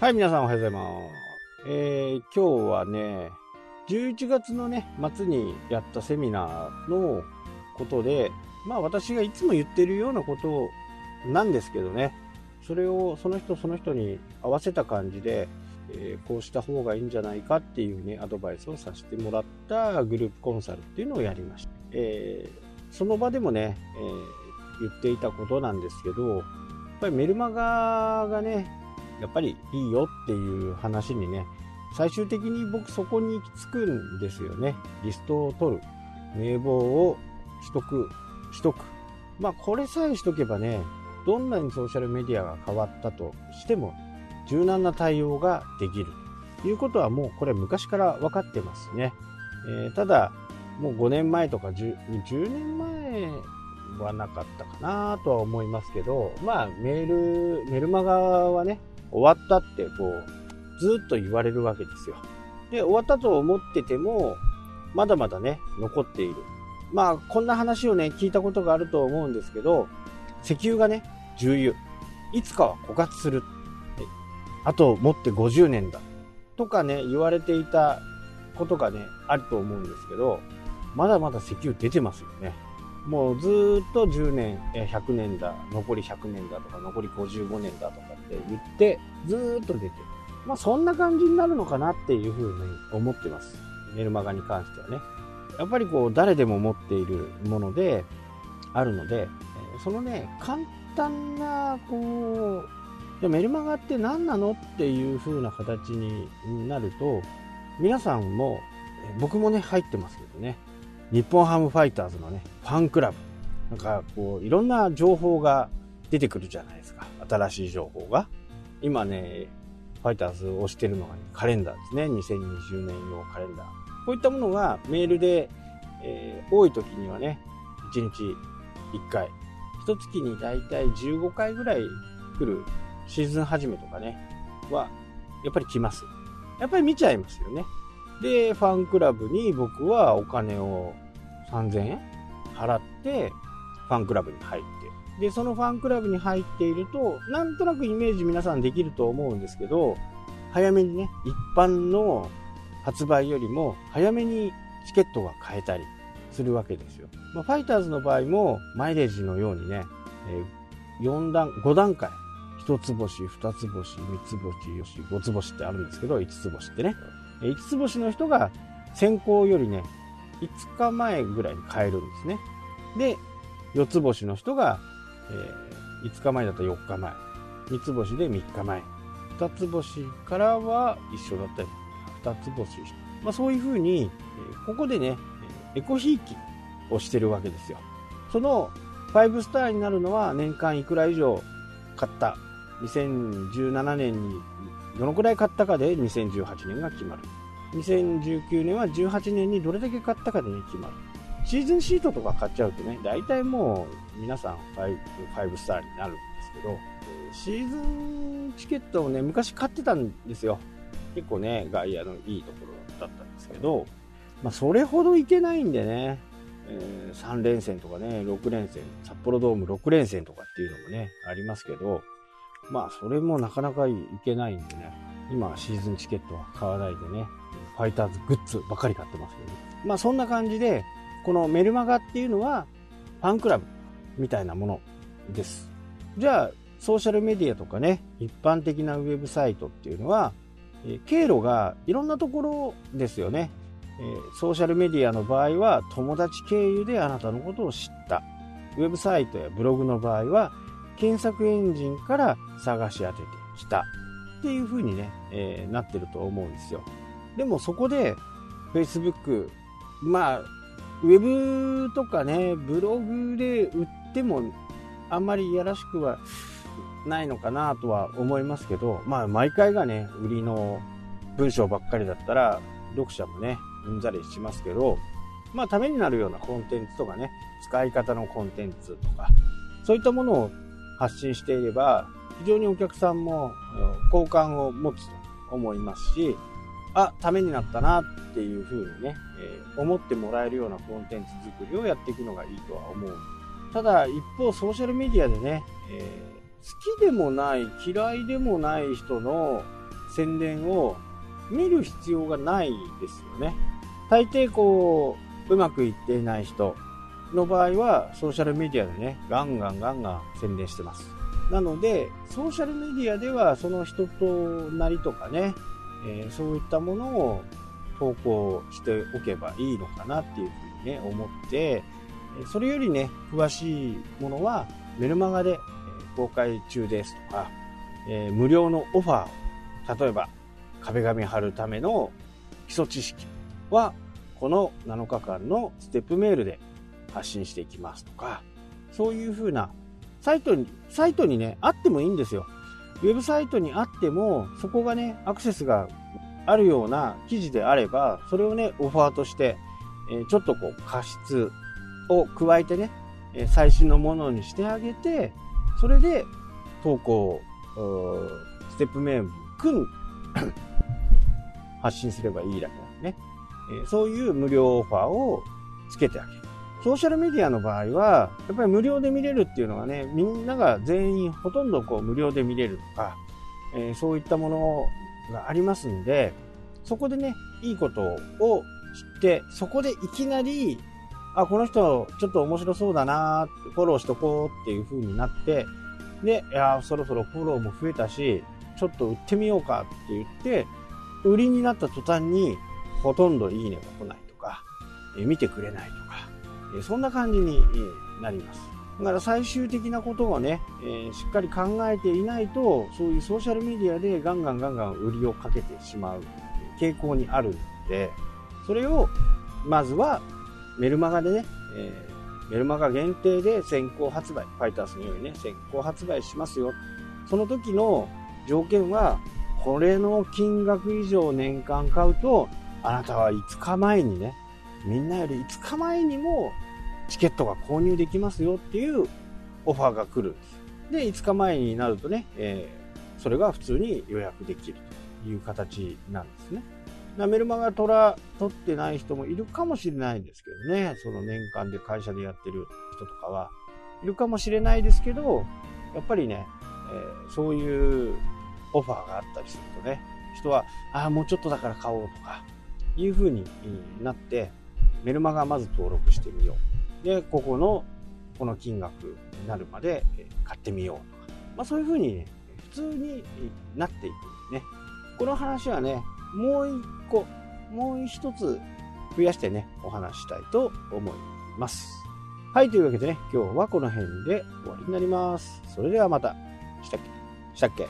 はい、皆さんおはようございます。えー、今日はね、11月のね、末にやったセミナーのことで、まあ私がいつも言ってるようなことなんですけどね、それをその人その人に合わせた感じで、えーこうした方がいいんじゃないかっていうね、アドバイスをさせてもらったグループコンサルっていうのをやりました。えーその場でもね、え言っていたことなんですけど、やっぱりメルマガがね、やっぱりいいよっていう話にね、最終的に僕そこに行き着くんですよね。リストを取る。名簿を取得、しとく。まあこれさえしとけばね、どんなにソーシャルメディアが変わったとしても、柔軟な対応ができる。ということはもうこれ昔から分かってますね。えーただ、もう5年前とか 10, 10年前はなかったかなとは思いますけど、まあメール、メルマガはね、終わったってこう、ずっと言われるわけですよ。で、終わったと思ってても、まだまだね、残っている。まあ、こんな話をね、聞いたことがあると思うんですけど、石油がね、重油。いつかは枯渇する。あと、もって50年だ。とかね、言われていたことがね、あると思うんですけど、まだまだ石油出てますよね。もうずっと10年、100年だ、残り100年だとか、残り55年だとかって言って、ずっと出てる。まあそんな感じになるのかなっていうふうに思ってます。メルマガに関してはね。やっぱりこう、誰でも持っているもので、あるので、そのね、簡単な、こう、じゃメルマガって何なのっていう風な形になると、皆さんも、僕もね、入ってますけどね、日本ハムファイターズのね、ファンクラブ。なんかこう、いろんな情報が出てくるじゃないですか。新しい情報が。今ね、ファイターズを推してるのが、ね、カレンダーですね。2020年用カレンダー。こういったものがメールで、えー多い時にはね、1日1回。一月にだいたい15回ぐらい来るシーズン始めとかね、は、やっぱり来ます。やっぱり見ちゃいますよね。で、ファンクラブに僕はお金を3000円？払って、ファンクラブに入って。で、そのファンクラブに入っていると、なんとなくイメージ皆さんできると思うんですけど、早めにね、一般の発売よりも早めにチケットが買えたりするわけですよ。まあ、ファイターズの場合もマイレージのようにね、え4段、5段階。1つ星、2つ星、3つ星、よし、5つ星ってあるんですけど、5つ星ってね。え5つ星の人が先行よりね、5日前ぐらいに買えるんですね。で、4つ星の人が、え5日前だったら4日前。3つ星で3日前。2つ星からは一緒だったり、2つ星。まあそういうふうに、えここでね、エコひいきをしてるわけですよ。その5スターになるのは年間いくら以上買った。2017年にどのくらい買ったかで2018年が決まる。2019年は18年にどれだけ買ったかで、ね、決まる。シーズンシートとか買っちゃうとね、大体もう皆さん 5, 5スターになるんですけど、シーズンチケットをね、昔買ってたんですよ。結構ね、外野のいいところだったんですけど、まあ、それほどいけないんでね、えー3連戦とかね、6連戦、札幌ドーム6連戦とかっていうのもね、ありますけど、まあ、それもなかなかいけないんでね、今はシーズンチケットは買わないでね、ファイターズグッズばかり買ってますけど、ね、まあ、そんな感じで、このメルマガっていうのは、ファンクラブみたいなものです。じゃあ、ソーシャルメディアとかね、一般的なウェブサイトっていうのは、え経路がいろんなところですよね。えソーシャルメディアの場合は友達経由であなたのことを知った。ウェブサイトやブログの場合は検索エンジンから探し当ててきた。っていう風にね、えーなってると思うんですよ。でもそこで Facebook、まあ、ウェブとかね、ブログで売ってもあんまりいやらしくはないのかなとは思いますけど、まあ毎回がね、売りの文章ばっかりだったら読者もね、うんざりしますけど、まあためになるようなコンテンツとかね、使い方のコンテンツとか、そういったものを発信していれば、非常にお客さんも好感を持つと思いますし、あ、ためになったなっていうふうにね、えー思ってもらえるようなコンテンツ作りをやっていくのがいいとは思う。ただ一方ソーシャルメディアでね、えー好きでもない、嫌いでもない人の宣伝を見る必要がないですよね。大抵こう、うまくいっていない人の場合は、ソーシャルメディアでね、ガンガンガンガン宣伝してます。なので、ソーシャルメディアではその人となりとかね、えー、そういったものを投稿しておけばいいのかなっていうふうにね、思って、それよりね、詳しいものはメルマガで公開中ですとか、えー、無料のオファー、例えば壁紙貼るための基礎知識は、この7日間のステップメールで発信していきますとか、そういうふうなサイトに、サイトにね、あってもいいんですよ。ウェブサイトにあっても、そこがね、アクセスがあるような記事であれば、それをね、オファーとして、え、ちょっとこう、過失を加えてね、え、最新のものにしてあげて、それで投稿、ステップメール組ん 発信すればいいだけなんでね、え、そういう無料オファーをつけてあげる。ソーシャルメディアの場合は、やっぱり無料で見れるっていうのはね、みんなが全員ほとんどこう無料で見れるとか、えー、そういったものがありますんで、そこでね、いいことを知って、そこでいきなり、あ、この人ちょっと面白そうだなフォローしとこうっていう風になって、で、いや、そろそろフォローも増えたし、ちょっと売ってみようかって言って、売りになった途端に、ほとんどいいねが来ないとか、え見てくれないとか、そんな感じになります。だから最終的なことをね、えー、しっかり考えていないと、そういうソーシャルメディアでガンガンガンガン売りをかけてしまう傾向にあるので、それをまずはメルマガでね、えー、メルマガ限定で先行発売、ファイターズのようにね、先行発売しますよ。その時の条件は、これの金額以上年間買うと、あなたは5日前にね、みんなより5日前にもチケットが購入できますよっていうオファーが来るんです。で、5日前になるとね、えー、それが普通に予約できるという形なんですね。メルマガトラ取ってない人もいるかもしれないんですけどね、その年間で会社でやってる人とかはいるかもしれないですけど、やっぱりね、えー、そういうオファーがあったりするとね、人は、ああ、もうちょっとだから買おうとか、いう風になって、メルマガまず登録してみよう。で、ここの、この金額になるまで買ってみようとか。まあそういう風に、ね、普通になっていくんでね。この話はね、もう一個、もう一つ増やしてね、お話したいと思います。はい、というわけでね、今日はこの辺で終わりになります。それではまた。したっけ？したっけ？